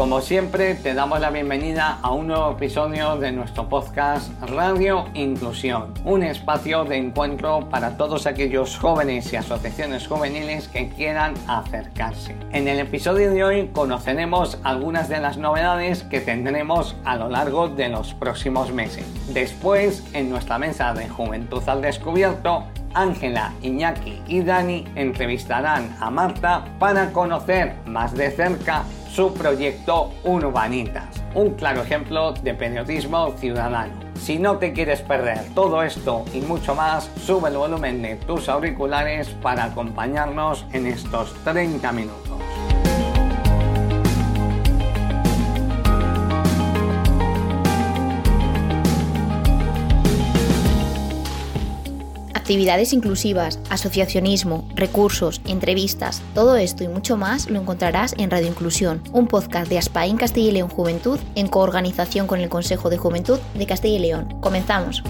Como siempre, te damos la bienvenida a un nuevo episodio de nuestro podcast Radio Inclusión, un espacio de encuentro para todos aquellos jóvenes y asociaciones juveniles que quieran acercarse. En el episodio de hoy conoceremos algunas de las novedades que tendremos a lo largo de los próximos meses. Después, en nuestra mesa de Juventud al Descubierto, Ángela, Iñaki y Dani entrevistarán a Marta para conocer más de cerca su proyecto Urbanitas, un claro ejemplo de periodismo ciudadano. Si no te quieres perder todo esto y mucho más, sube el volumen de tus auriculares para acompañarnos en estos 30 minutos. Actividades inclusivas, asociacionismo, recursos, entrevistas, todo esto y mucho más lo encontrarás en Radio Inclusión, un podcast de Aspaín Castilla y León Juventud en coorganización con el Consejo de Juventud de Castilla y León. Comenzamos.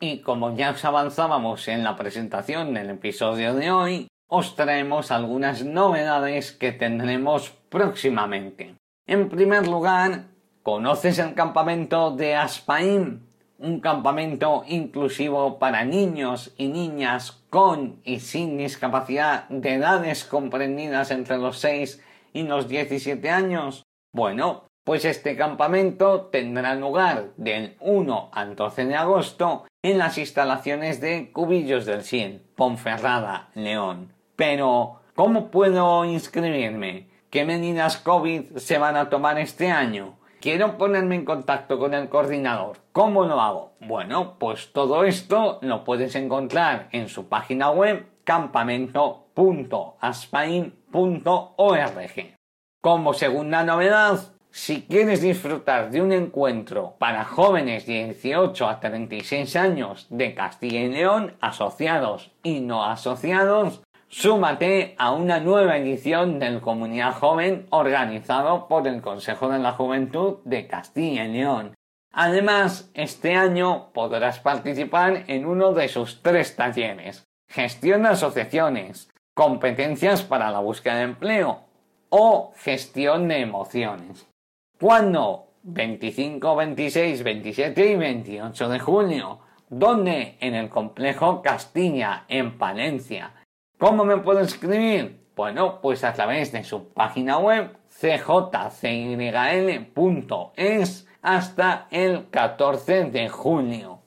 Y como ya os avanzábamos en la presentación del episodio de hoy, os traemos algunas novedades que tendremos próximamente. En primer lugar, ¿Conoces el campamento de Aspaim? Un campamento inclusivo para niños y niñas con y sin discapacidad de edades comprendidas entre los 6 y los 17 años. Bueno, pues este campamento tendrá lugar del 1 al 12 de agosto en las instalaciones de Cubillos del Cien, Ponferrada, León. Pero, ¿cómo puedo inscribirme? ¿Qué medidas COVID se van a tomar este año? Quiero ponerme en contacto con el coordinador. ¿Cómo lo hago? Bueno, pues todo esto lo puedes encontrar en su página web campamento.aspain.org. Como segunda novedad, si quieres disfrutar de un encuentro para jóvenes de 18 a 36 años de Castilla y León, asociados y no asociados, Súmate a una nueva edición del Comunidad Joven organizado por el Consejo de la Juventud de Castilla y León. Además, este año podrás participar en uno de sus tres talleres. Gestión de asociaciones, competencias para la búsqueda de empleo o gestión de emociones. ¿Cuándo? 25, 26, 27 y 28 de junio. ¿Dónde? En el complejo Castilla, en Palencia. ¿Cómo me puedo inscribir? Bueno, pues a través de su página web cjcyl.es hasta el 14 de junio.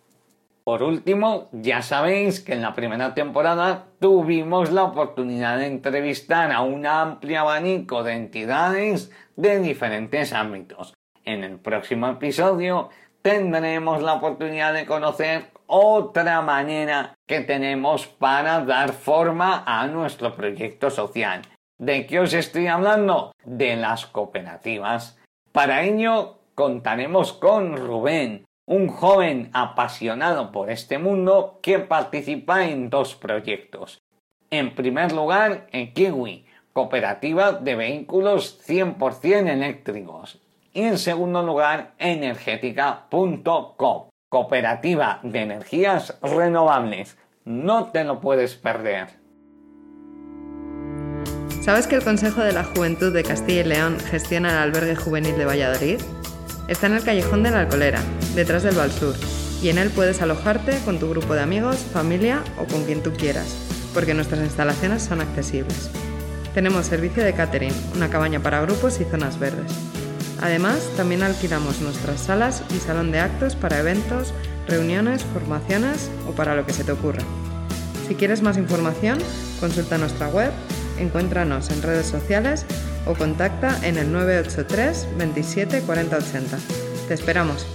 Por último, ya sabéis que en la primera temporada tuvimos la oportunidad de entrevistar a un amplio abanico de entidades de diferentes ámbitos. En el próximo episodio tendremos la oportunidad de conocer otra manera que tenemos para dar forma a nuestro proyecto social. ¿De qué os estoy hablando? De las cooperativas. Para ello contaremos con Rubén, un joven apasionado por este mundo que participa en dos proyectos. En primer lugar, en Kiwi, cooperativa de vehículos 100% eléctricos. Y en segundo lugar, energética.com, cooperativa de energías renovables. No te lo puedes perder. ¿Sabes que el Consejo de la Juventud de Castilla y León gestiona el albergue juvenil de Valladolid? Está en el callejón de la Alcolera, detrás del Sur, y en él puedes alojarte con tu grupo de amigos, familia o con quien tú quieras, porque nuestras instalaciones son accesibles. Tenemos servicio de catering, una cabaña para grupos y zonas verdes. Además, también alquilamos nuestras salas y salón de actos para eventos, reuniones, formaciones o para lo que se te ocurra. Si quieres más información, consulta nuestra web, encuéntranos en redes sociales o contacta en el 983 27 40 80. Te esperamos.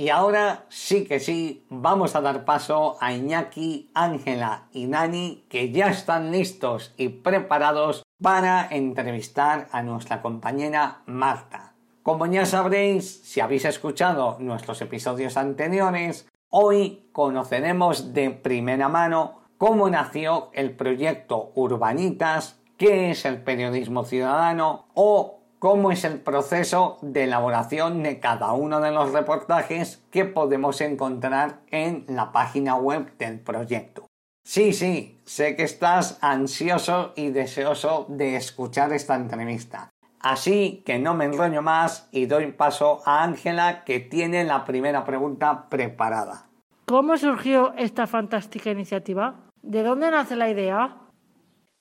Y ahora sí que sí, vamos a dar paso a Iñaki, Ángela y Dani, que ya están listos y preparados para entrevistar a nuestra compañera Marta. Como ya sabréis, si habéis escuchado nuestros episodios anteriores, hoy conoceremos de primera mano cómo nació el proyecto Urbanitas, qué es el periodismo ciudadano o cómo es el proceso de elaboración de cada uno de los reportajes que podemos encontrar en la página web del proyecto. Sí, sí, sé que estás ansioso y deseoso de escuchar esta entrevista. Así que no me enrollo más y doy paso a Ángela que tiene la primera pregunta preparada. ¿Cómo surgió esta fantástica iniciativa? ¿De dónde nace la idea?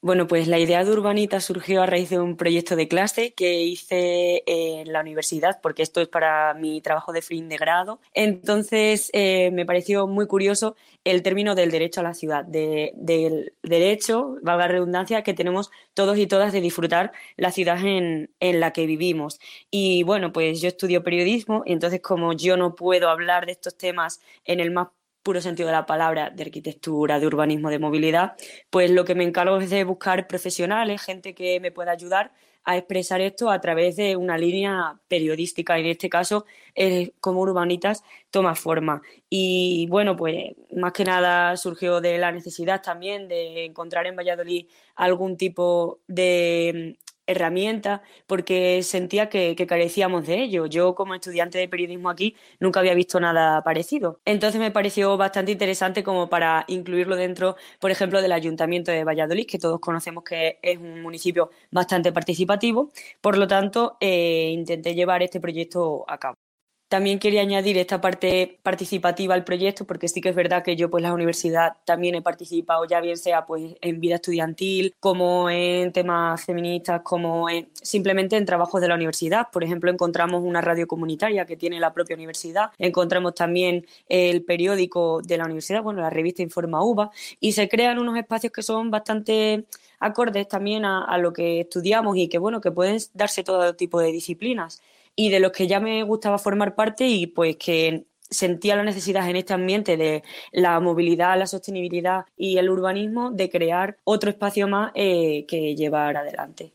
Bueno, pues la idea de Urbanita surgió a raíz de un proyecto de clase que hice en la universidad, porque esto es para mi trabajo de fin de grado. Entonces eh, me pareció muy curioso el término del derecho a la ciudad, del derecho, valga la redundancia, que tenemos todos y todas de disfrutar la ciudad en, en la que vivimos. Y bueno, pues yo estudio periodismo y entonces como yo no puedo hablar de estos temas en el más puro sentido de la palabra, de arquitectura, de urbanismo, de movilidad, pues lo que me encargo es de buscar profesionales, gente que me pueda ayudar a expresar esto a través de una línea periodística. En este caso, como Urbanitas toma forma. Y bueno, pues más que nada surgió de la necesidad también de encontrar en Valladolid algún tipo de herramienta porque sentía que, carecíamos de ello. Yo como estudiante de periodismo aquí nunca había visto nada parecido. Entonces me pareció bastante interesante como para incluirlo dentro, por ejemplo, del Ayuntamiento de Valladolid, que todos conocemos que es un municipio bastante participativo. Por lo tanto, eh, intenté llevar este proyecto a cabo. También quería añadir esta parte participativa al proyecto, porque sí que es verdad que yo, pues, la universidad también he participado, ya bien sea pues en vida estudiantil, como en temas feministas, como simplemente en trabajos de la universidad. Por ejemplo, encontramos una radio comunitaria que tiene la propia universidad, encontramos también el periódico de la universidad, bueno, la revista Informa UBA, y se crean unos espacios que son bastante acordes también a lo que estudiamos y que, bueno, que pueden darse todo tipo de disciplinas y de los que ya me gustaba formar parte y pues que sentía la necesidad en este ambiente de la movilidad, la sostenibilidad y el urbanismo de crear otro espacio más eh, que llevar adelante.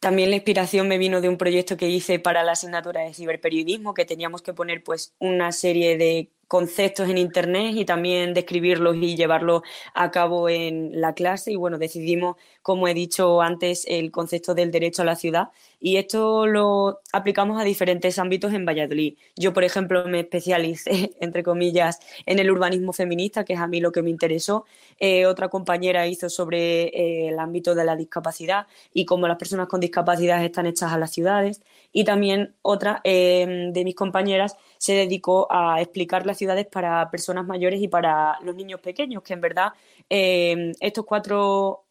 También la inspiración me vino de un proyecto que hice para la asignatura de ciberperiodismo, que teníamos que poner pues una serie de conceptos en Internet y también describirlos y llevarlos a cabo en la clase. Y bueno, decidimos, como he dicho antes, el concepto del derecho a la ciudad. Y esto lo aplicamos a diferentes ámbitos en Valladolid. Yo, por ejemplo, me especialicé, entre comillas, en el urbanismo feminista, que es a mí lo que me interesó. Eh, otra compañera hizo sobre eh, el ámbito de la discapacidad y cómo las personas con discapacidad están hechas a las ciudades. Y también otra eh, de mis compañeras se dedicó a explicar las ciudades para personas mayores y para los niños pequeños, que en verdad estos cuatro,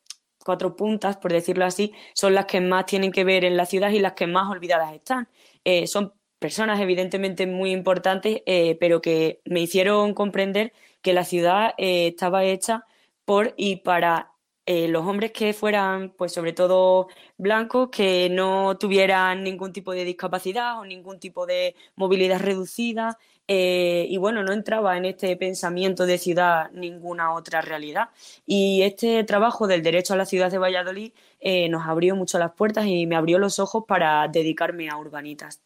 cuatro puntas, por decirlo así, son las que más tienen que ver en la ciudad y las que más olvidadas están. Eh, son personas evidentemente muy importantes, eh, pero que me hicieron comprender que la ciudad estaba hecha por y para los hombres que fueran, pues sobre todo blancos, que no tuvieran ningún tipo de discapacidad o ningún tipo de movilidad reducida, eh, y bueno, no entraba en este pensamiento de ciudad ninguna otra realidad. Y este trabajo del derecho a la ciudad de Valladolid eh, nos abrió mucho las puertas y me abrió los ojos para dedicarme a urbanitas.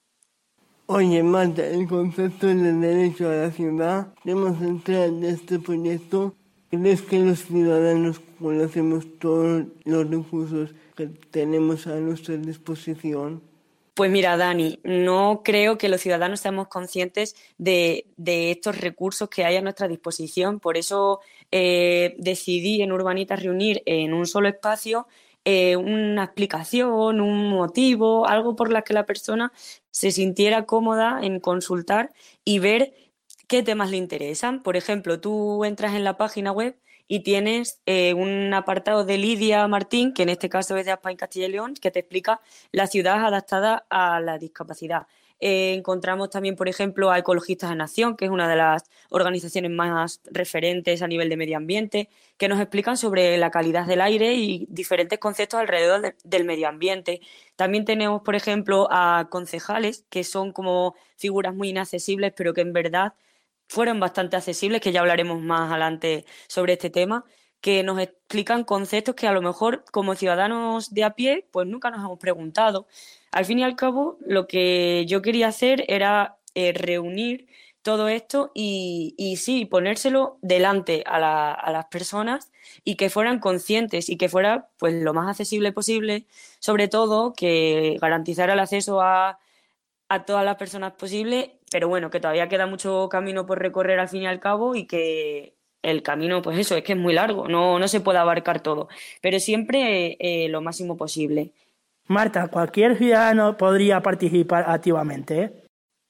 Oye, Marta, el concepto del derecho a la ciudad, tenemos entrar en este proyecto. ¿Crees que los ciudadanos conocemos todos los recursos que tenemos a nuestra disposición? Pues mira, Dani, no creo que los ciudadanos seamos conscientes de, estos recursos que hay a nuestra disposición. Por eso eh, decidí en Urbanitas reunir en un solo espacio eh, una explicación, un motivo, algo por la que la persona se sintiera cómoda en consultar y ver qué temas le interesan. Por ejemplo, tú entras en la página web y tienes eh, un apartado de Lidia Martín, que en este caso es de España Castilla y León, que te explica la ciudad adaptada a la discapacidad. Eh, encontramos también, por ejemplo, a Ecologistas en Acción, que es una de las organizaciones más referentes a nivel de medio ambiente, que nos explican sobre la calidad del aire y diferentes conceptos alrededor del medio ambiente. También tenemos, por ejemplo, a concejales, que son como figuras muy inaccesibles, pero que en verdad fueron bastante accesibles, que ya hablaremos más adelante sobre este tema, que nos explican conceptos que a lo mejor como ciudadanos de a pie pues nunca nos hemos preguntado. Al fin y al cabo, lo que yo quería hacer era eh, reunir todo esto y, y, sí, ponérselo delante a, a, las personas y que fueran conscientes y que fuera pues lo más accesible posible, sobre todo que garantizara el acceso a, a todas las personas posibles pero bueno, que todavía queda mucho camino por recorrer al fin y al cabo y que el camino, pues eso, es que es muy largo, no, no se puede abarcar todo, pero siempre eh, lo máximo posible. Marta, cualquier ciudadano podría participar activamente. ¿eh?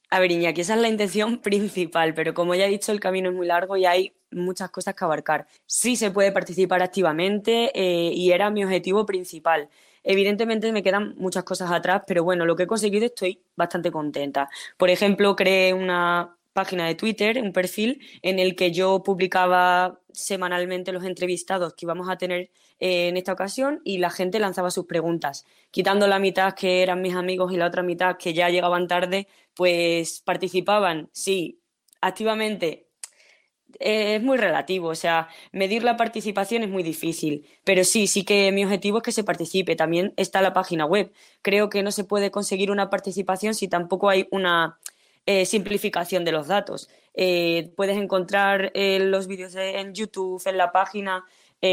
A ver, Iñaki, esa es la intención principal, pero como ya he dicho, el camino es muy largo y hay muchas cosas que abarcar. Sí se puede participar activamente eh, y era mi objetivo principal. Evidentemente me quedan muchas cosas atrás, pero bueno, lo que he conseguido estoy bastante contenta. Por ejemplo, creé una página de Twitter, un perfil en el que yo publicaba semanalmente los entrevistados que íbamos a tener eh, en esta ocasión y la gente lanzaba sus preguntas, quitando la mitad que eran mis amigos y la otra mitad que ya llegaban tarde, pues participaban, sí, activamente. Eh, es muy relativo, o sea, medir la participación es muy difícil, pero sí, sí que mi objetivo es que se participe. También está la página web. Creo que no se puede conseguir una participación si tampoco hay una eh, simplificación de los datos. Eh, puedes encontrar los vídeos en YouTube, en la página.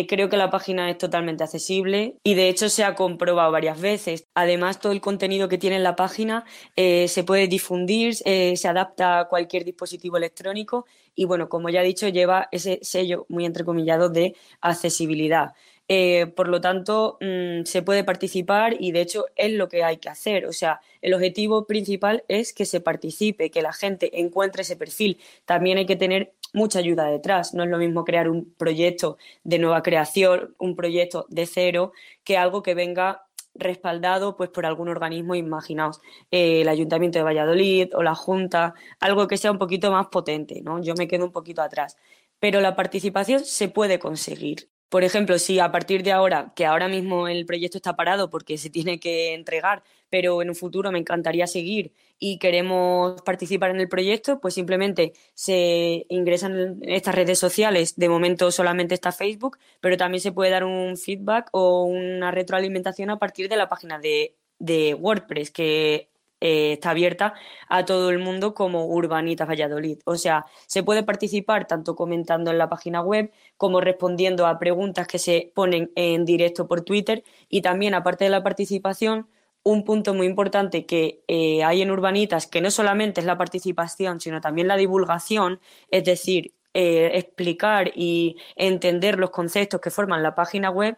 creo que la página es totalmente accesible y de hecho se ha comprobado varias veces. Además, todo el contenido que tiene en la página se puede difundir, se adapta a cualquier dispositivo electrónico y bueno, como ya he dicho, lleva ese sello muy entrecomillado de accesibilidad. Eh, por lo tanto, mm, se puede participar y de hecho es lo que hay que hacer. O sea, el objetivo principal es que se participe, que la gente encuentre ese perfil. También hay que tener mucha ayuda detrás. No es lo mismo crear un proyecto de nueva creación, un proyecto de cero, que algo que venga respaldado pues por algún organismo, imaginaos, eh, el Ayuntamiento de Valladolid o la Junta, algo que sea un poquito más potente, ¿no? Yo me quedo un poquito atrás. Pero la participación se puede conseguir. Por ejemplo, si a partir de ahora, que ahora mismo el proyecto está parado porque se tiene que entregar, pero en un futuro me encantaría seguir y queremos participar en el proyecto, pues simplemente se ingresan en estas redes sociales. De momento solamente está Facebook, pero también se puede dar un feedback o una retroalimentación a partir de la página de, de WordPress, que eh, está abierta a todo el mundo como Urbanitas Valladolid. O sea, se puede participar tanto comentando en la página web como respondiendo a preguntas que se ponen en directo por Twitter y también, aparte de la participación, un punto muy importante que eh, hay en Urbanitas, que no solamente es la participación, sino también la divulgación, es decir, eh, explicar y entender los conceptos que forman la página web,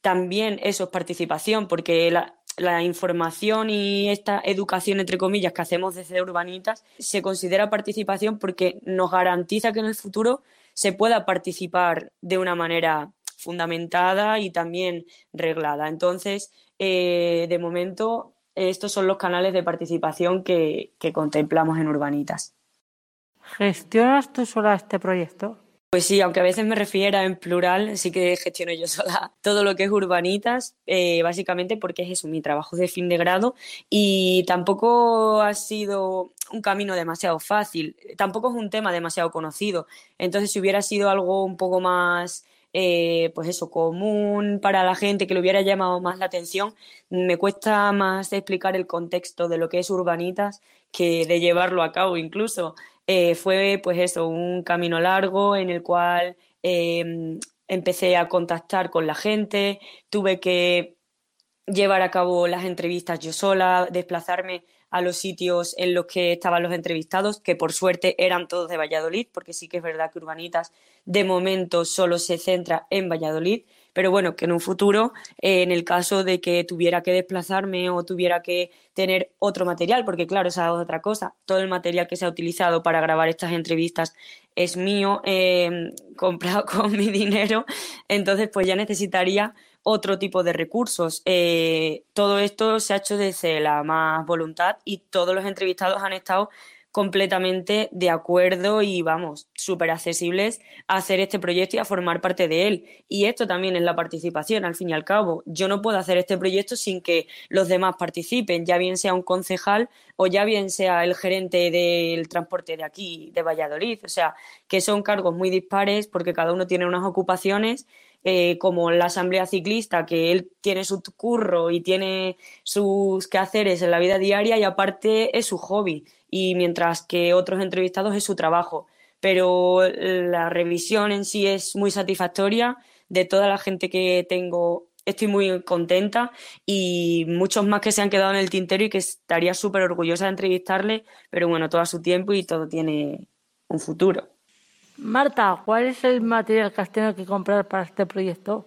también eso es participación, porque la, la información y esta educación, entre comillas, que hacemos desde Urbanitas, se considera participación porque nos garantiza que en el futuro se pueda participar de una manera fundamentada y también reglada. Entonces, eh, de momento, estos son los canales de participación que, que contemplamos en Urbanitas. ¿Gestionas tú sola este proyecto? Pues sí, aunque a veces me refiera en plural, sí que gestiono yo sola todo lo que es urbanitas, eh, básicamente porque es eso, mi trabajo de fin de grado y tampoco ha sido un camino demasiado fácil, tampoco es un tema demasiado conocido, entonces si hubiera sido algo un poco más eh, pues eso, común para la gente, que le hubiera llamado más la atención, me cuesta más explicar el contexto de lo que es Urbanitas que de llevarlo a cabo incluso. Eh, fue pues eso, un camino largo en el cual em, empecé a contactar con la gente, tuve que llevar a cabo las entrevistas yo sola, desplazarme a los sitios en los que estaban los entrevistados, que por suerte eran todos de Valladolid, porque sí que es verdad que Urbanitas de momento solo se centra en Valladolid, pero bueno, que en un futuro, eh, en el caso de que tuviera que desplazarme o tuviera que tener otro material, porque claro, esa es otra cosa, todo el material que se ha utilizado para grabar estas entrevistas es mío, eh, comprado con mi dinero, entonces pues ya necesitaría otro tipo de recursos. Eh, todo esto se ha hecho desde la más voluntad y todos los entrevistados han estado completamente de acuerdo y vamos, súper accesibles a hacer este proyecto y a formar parte de él. Y esto también es la participación, al fin y al cabo. Yo no puedo hacer este proyecto sin que los demás participen, ya bien sea un concejal o ya bien sea el gerente del transporte de aquí, de Valladolid. O sea, que son cargos muy dispares porque cada uno tiene unas ocupaciones eh, como la asamblea ciclista, que él tiene su curro y tiene sus quehaceres en la vida diaria y aparte es su hobby y mientras que otros entrevistados es su trabajo. Pero la revisión en sí es muy satisfactoria. De toda la gente que tengo, estoy muy contenta y muchos más que se han quedado en el tintero y que estaría súper orgullosa de entrevistarle, pero bueno, todo a su tiempo y todo tiene un futuro. Marta, ¿cuál es el material que has tenido que comprar para este proyecto?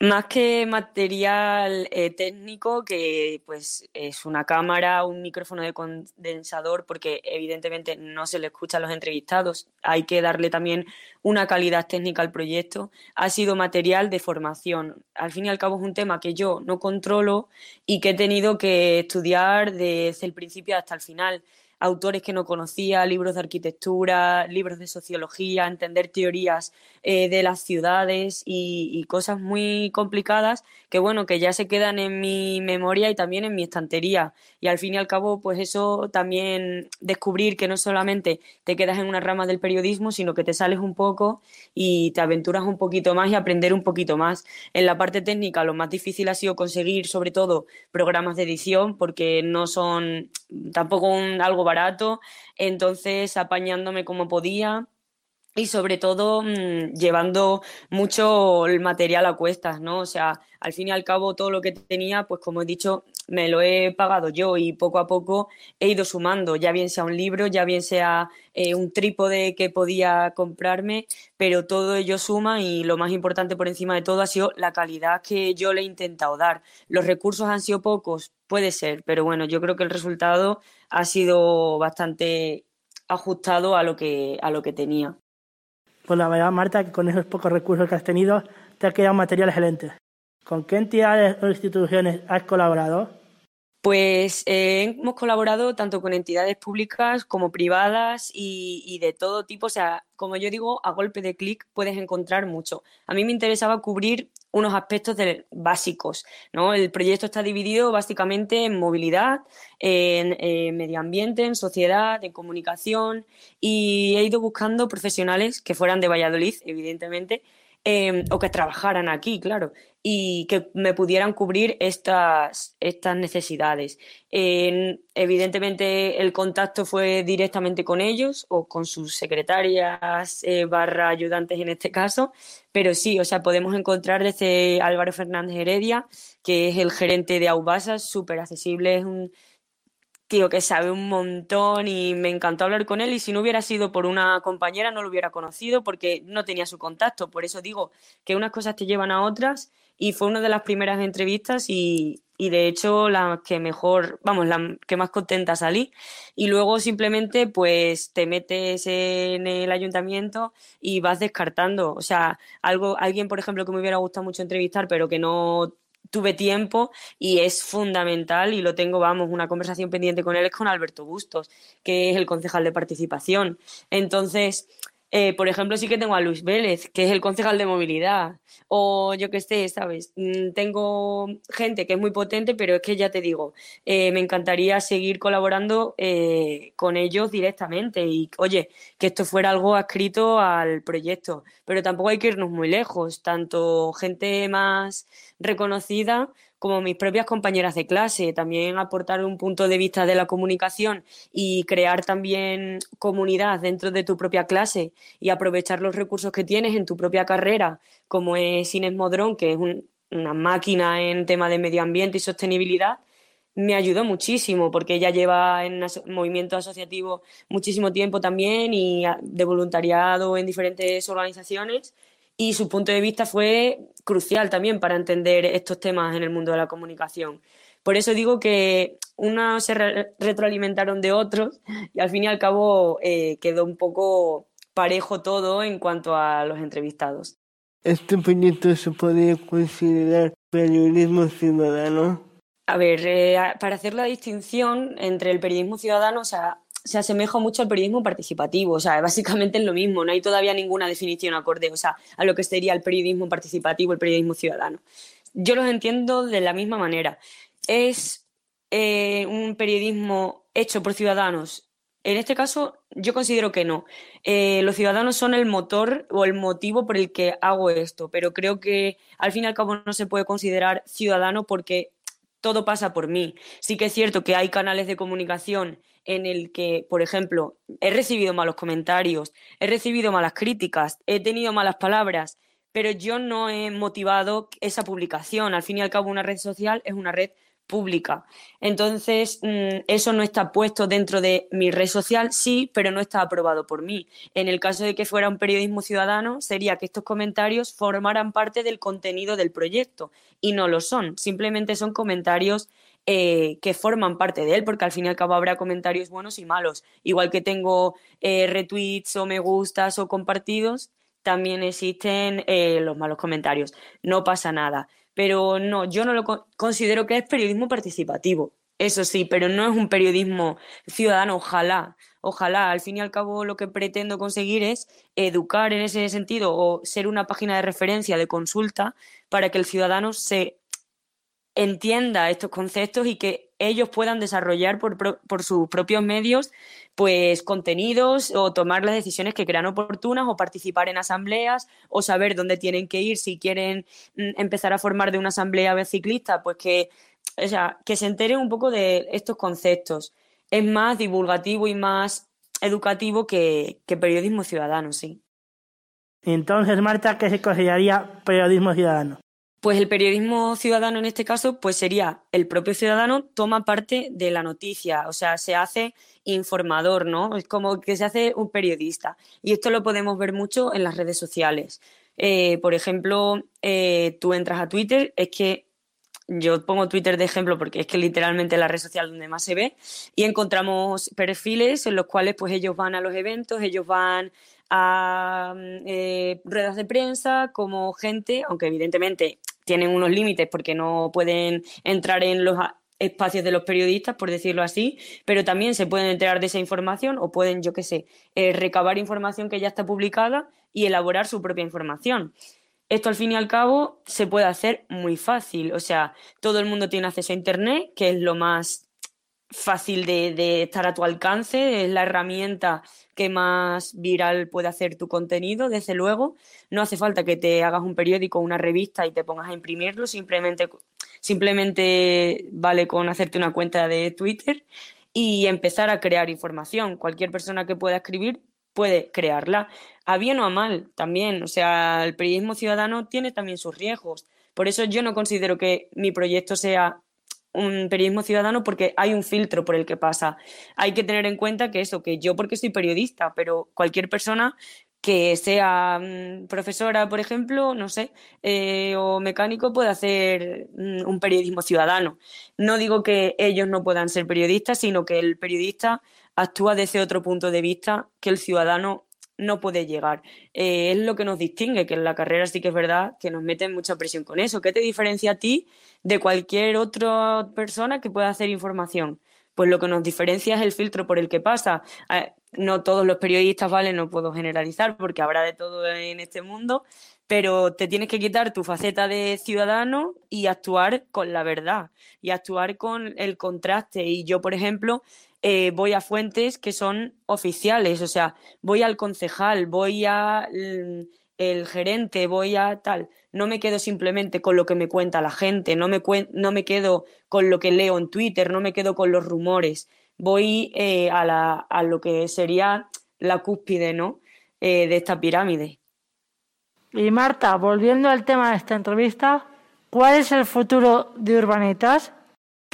Más que material eh, técnico, que pues es una cámara, un micrófono de condensador, porque evidentemente no se le escucha a los entrevistados, hay que darle también una calidad técnica al proyecto, ha sido material de formación. Al fin y al cabo es un tema que yo no controlo y que he tenido que estudiar desde el principio hasta el final autores que no conocía, libros de arquitectura, libros de sociología, entender teorías eh, de las ciudades y, cosas muy complicadas que bueno, que ya se quedan en mi memoria y también en mi estantería. Y al fin y al cabo, pues eso también descubrir que no solamente te quedas en una rama del periodismo, sino que te sales un poco y te aventuras un poquito más y aprender un poquito más. En la parte técnica, lo más difícil ha sido conseguir, sobre todo, programas de edición, porque no son tampoco un, algo barato. Entonces, apañándome como podía y sobre todo mm, llevando mucho el material a cuestas, ¿no? O sea, al fin y al cabo todo lo que tenía, pues como he dicho, me lo he pagado yo y poco a poco he ido sumando, ya bien sea un libro, ya bien sea eh, un trípode que podía comprarme, pero todo ello suma y lo más importante por encima de todo ha sido la calidad que yo le he intentado dar. Los recursos han sido pocos, puede ser, pero bueno, yo creo que el resultado ha sido bastante ajustado a lo que, a lo que tenía. Pues la verdad, Marta, que con esos pocos recursos que has tenido, te ha quedado material excelente. ¿Con qué entidades o instituciones has colaborado? Pues eh, hemos colaborado tanto con entidades públicas como privadas y, de todo tipo. O sea, como yo digo, a golpe de clic puedes encontrar mucho. A mí me interesaba cubrir unos aspectos básicos. ¿no? El proyecto está dividido básicamente en movilidad, en medio ambiente, en sociedad, en comunicación y he ido buscando profesionales que fueran de Valladolid, evidentemente, em, o que trabajaran aquí, claro y que me pudieran cubrir estas, estas necesidades. evidentemente el contacto fue directamente con ellos o con sus secretarias eh, barra ayudantes en este caso, pero sí, o sea, podemos encontrar desde Álvaro Fernández Heredia, que es el gerente de Aubasa, súper accesible, es un tío que sabe un montón y me encantó hablar con él y si no hubiera sido por una compañera no lo hubiera conocido porque no tenía su contacto. Por eso digo que unas cosas te llevan a otras y fue una de las primeras entrevistas y, y de hecho la que mejor, vamos, la que más contenta salí. Y luego simplemente pues te metes en el ayuntamiento y vas descartando. O sea, algo, alguien, por ejemplo, que me hubiera gustado mucho entrevistar, pero que no tuve tiempo y es fundamental y lo tengo, vamos, una conversación pendiente con él es con Alberto Bustos, que es el concejal de participación. Entonces, eh, por ejemplo, sí que tengo a Luis Vélez, que es el concejal de movilidad, o yo que sé, ¿sabes? Mm, tengo gente que es muy potente, pero es que ya te digo, eh, me encantaría seguir colaborando eh, con ellos directamente. Y, oye, que esto fuera algo adscrito al proyecto, pero tampoco hay que irnos muy lejos, tanto gente más reconocida como mis propias compañeras de clase, también aportar un punto de vista de la comunicación y crear también comunidad dentro de tu propia clase y aprovechar los recursos que tienes en tu propia carrera, como es Inés Modrón, que es una máquina en tema de medio ambiente y sostenibilidad, me ayudó muchísimo porque ella lleva en movimiento asociativo muchísimo tiempo también y de voluntariado en diferentes organizaciones y su punto de vista fue crucial también para entender estos temas en el mundo de la comunicación. Por eso digo que unos se retroalimentaron de otros y al fin y al cabo eh, quedó un poco parejo todo en cuanto a los entrevistados. ¿Este proyecto se podría considerar periodismo ciudadano? A ver, eh, para hacer la distinción entre el periodismo ciudadano, o sea, se asemeja mucho al periodismo participativo, o sea, básicamente es lo mismo, no hay todavía ninguna definición acorde, o sea, a lo que sería el periodismo participativo, el periodismo ciudadano. Yo los entiendo de la misma manera. Es eh, un periodismo hecho por ciudadanos. En este caso, yo considero que no. Eh, los ciudadanos son el motor o el motivo por el que hago esto, pero creo que al fin y al cabo no se puede considerar ciudadano porque todo pasa por mí. Sí que es cierto que hay canales de comunicación en el que, por ejemplo, he recibido malos comentarios, he recibido malas críticas, he tenido malas palabras, pero yo no he motivado esa publicación. Al fin y al cabo, una red social es una red pública. Entonces, mm, eso no está puesto dentro de mi red social, sí, pero no está aprobado por mí. En el caso de que fuera un periodismo ciudadano, sería que estos comentarios formaran parte del contenido del proyecto y no lo son, simplemente son comentarios eh, que forman parte de él, porque al fin y al cabo habrá comentarios buenos y malos. Igual que tengo eh, retweets o me gustas o compartidos, también existen eh, los malos comentarios. No pasa nada. Pero no, yo no lo considero que es periodismo participativo. Eso sí, pero no es un periodismo ciudadano, ojalá. Ojalá, al fin y al cabo lo que pretendo conseguir es educar en ese sentido o ser una página de referencia, de consulta, para que el ciudadano se entienda estos conceptos y que ellos puedan desarrollar por, por, sus propios medios pues contenidos o tomar las decisiones que crean oportunas o participar en asambleas o saber dónde tienen que ir si quieren mm, empezar a formar de una asamblea ciclista pues que o sea, que se enteren un poco de estos conceptos. Es más divulgativo y más educativo que, que periodismo ciudadano sí. Entonces Marta qué se consideraría periodismo ciudadano pues el periodismo ciudadano en este caso, pues sería el propio ciudadano toma parte de la noticia, o sea, se hace informador, ¿no? Es como que se hace un periodista. Y esto lo podemos ver mucho en las redes sociales. Eh, por ejemplo, eh, tú entras a Twitter, es que yo pongo Twitter de ejemplo porque es que literalmente es la red social donde más se ve y encontramos perfiles en los cuales pues ellos van a los eventos, ellos van a eh, ruedas de prensa como gente, aunque evidentemente tienen unos límites porque no pueden entrar en los espacios de los periodistas, por decirlo así, pero también se pueden enterar de esa información o pueden, yo qué sé, eh, recabar información que ya está publicada y elaborar su propia información. Esto al fin y al cabo se puede hacer muy fácil, o sea, todo el mundo tiene acceso a Internet, que es lo más fácil de, de estar a tu alcance, es la herramienta que más viral puede hacer tu contenido, desde luego. No hace falta que te hagas un periódico una revista y te pongas a imprimirlo, simplemente, simplemente vale con hacerte una cuenta de Twitter y empezar a crear información. Cualquier persona que pueda escribir puede crearla, a bien o a mal también. O sea, el periodismo ciudadano tiene también sus riesgos. Por eso yo no considero que mi proyecto sea un periodismo ciudadano porque hay un filtro por el que pasa. Hay que tener en cuenta que eso, que yo porque soy periodista, pero cualquier persona que sea mm, profesora, por ejemplo, no sé, eh, o mecánico puede hacer mm, un periodismo ciudadano. No digo que ellos no puedan ser periodistas, sino que el periodista actúa desde otro punto de vista que el ciudadano no puede llegar. Eh, es lo que nos distingue, que en la carrera sí que es verdad que nos meten mucha presión con eso. ¿Qué te diferencia a ti de cualquier otra persona que pueda hacer información? Pues lo que nos diferencia es el filtro por el que pasa. Eh, no todos los periodistas, ¿vale? No puedo generalizar porque habrá de todo en este mundo, pero te tienes que quitar tu faceta de ciudadano y actuar con la verdad y actuar con el contraste. Y yo, por ejemplo, eh, voy a fuentes que son oficiales, o sea, voy al concejal, voy al mm, el gerente, voy a tal. No me quedo simplemente con lo que me cuenta la gente, no me, no me quedo con lo que leo en Twitter, no me quedo con los rumores. Voy eh, a, la, a, lo que sería la cúspide ¿no? Eh, de esta pirámide. Y Marta, volviendo al tema de esta entrevista, ¿cuál es el futuro de Urbanitas?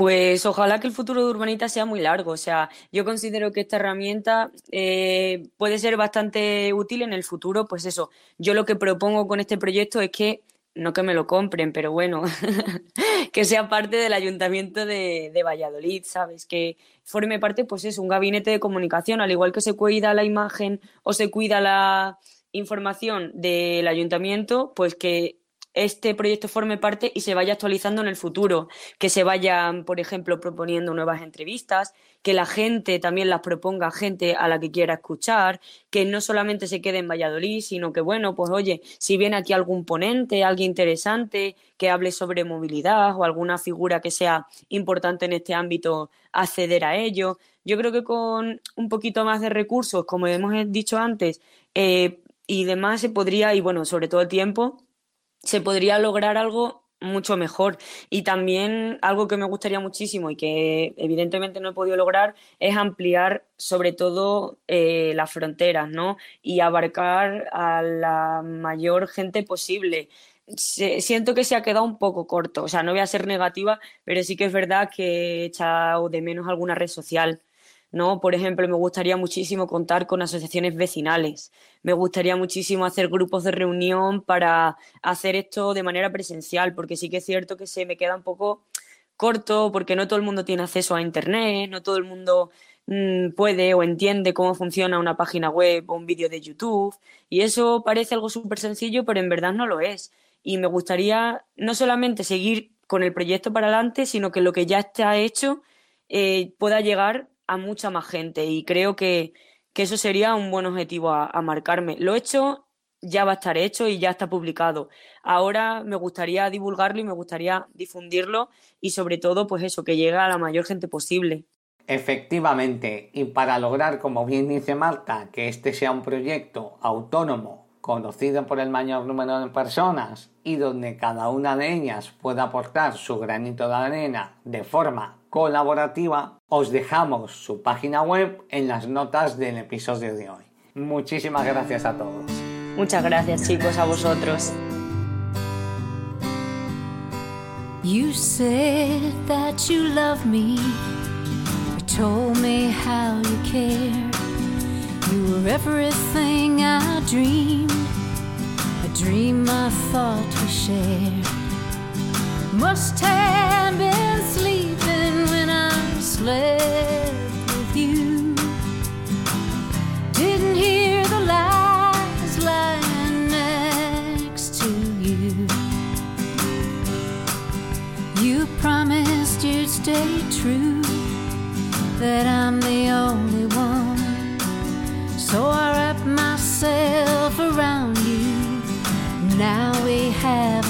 Pues ojalá que el futuro de Urbanita sea muy largo. O sea, yo considero que esta herramienta eh, puede ser bastante útil en el futuro. Pues eso, yo lo que propongo con este proyecto es que, no que me lo compren, pero bueno, que sea parte del ayuntamiento de, de, Valladolid, ¿sabes? Que forme parte, pues es un gabinete de comunicación, al igual que se cuida la imagen o se cuida la información del ayuntamiento, pues que este proyecto forme parte y se vaya actualizando en el futuro, que se vayan, por ejemplo, proponiendo nuevas entrevistas, que la gente también las proponga gente a la que quiera escuchar, que no solamente se quede en Valladolid, sino que, bueno, pues oye, si viene aquí algún ponente, alguien interesante, que hable sobre movilidad o alguna figura que sea importante en este ámbito, acceder a ello. Yo creo que con un poquito más de recursos, como hemos dicho antes, eh, y demás, se podría, y bueno, sobre todo el tiempo, se podría lograr algo mucho mejor. Y también algo que me gustaría muchísimo y que evidentemente no he podido lograr es ampliar sobre todo eh, las fronteras, ¿no? Y abarcar a la mayor gente posible. siento que se ha quedado un poco corto. O sea, no voy a ser negativa, pero sí que es verdad que he echado de menos alguna red social. ¿No? Por ejemplo, me gustaría muchísimo contar con asociaciones vecinales. Me gustaría muchísimo hacer grupos de reunión para hacer esto de manera presencial, porque sí que es cierto que se me queda un poco corto, porque no todo el mundo tiene acceso a Internet, no todo el mundo mm, puede o entiende cómo funciona una página web o un vídeo de YouTube. Y eso parece algo súper sencillo, pero en verdad no lo es. Y me gustaría no solamente seguir con el proyecto para adelante, sino que lo que ya está hecho eh, pueda llegar a mucha más gente y creo que, eso sería un buen objetivo a, marcarme. Lo hecho ya va a estar hecho y ya está publicado. Ahora me gustaría divulgarlo y me gustaría difundirlo y sobre todo pues eso, que llegue a la mayor gente posible. Efectivamente, y para lograr, como bien dice Marta, que este sea un proyecto autónomo, conocido por el mayor número de personas y donde cada una de ellas pueda aportar su granito de arena de forma colaborativa, os dejamos su página web en las notas del episodio de hoy. Muchísimas gracias a todos. Muchas gracias chicos a vosotros. You said that you love me. You told me how you care. You were everything I dreamed. A dream I thought we shared. Must have been sleeping when I slept with you. Didn't hear the lies lying next to you. You promised you'd stay true, that I'm the only. So I wrap myself around you. Now we have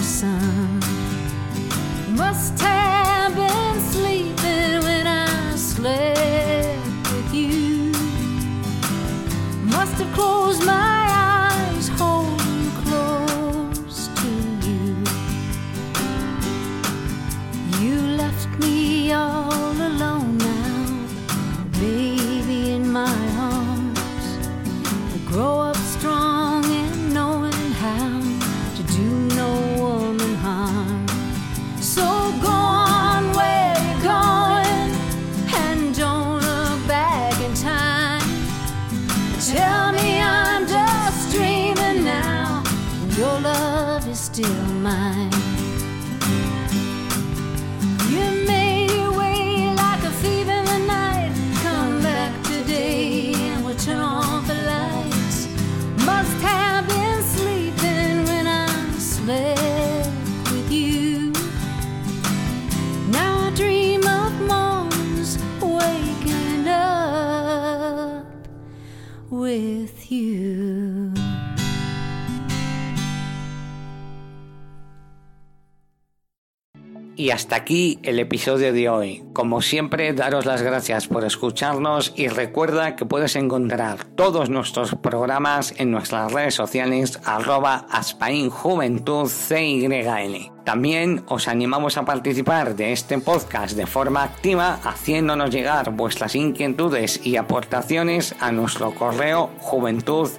Y hasta aquí el episodio de hoy. Como siempre, daros las gracias por escucharnos y recuerda que puedes encontrar todos nuestros programas en nuestras redes sociales arroba aspainjuventud CYL. También os animamos a participar de este podcast de forma activa haciéndonos llegar vuestras inquietudes y aportaciones a nuestro correo juventud.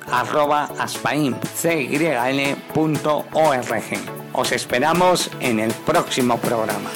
Os esperamos en el próximo programa.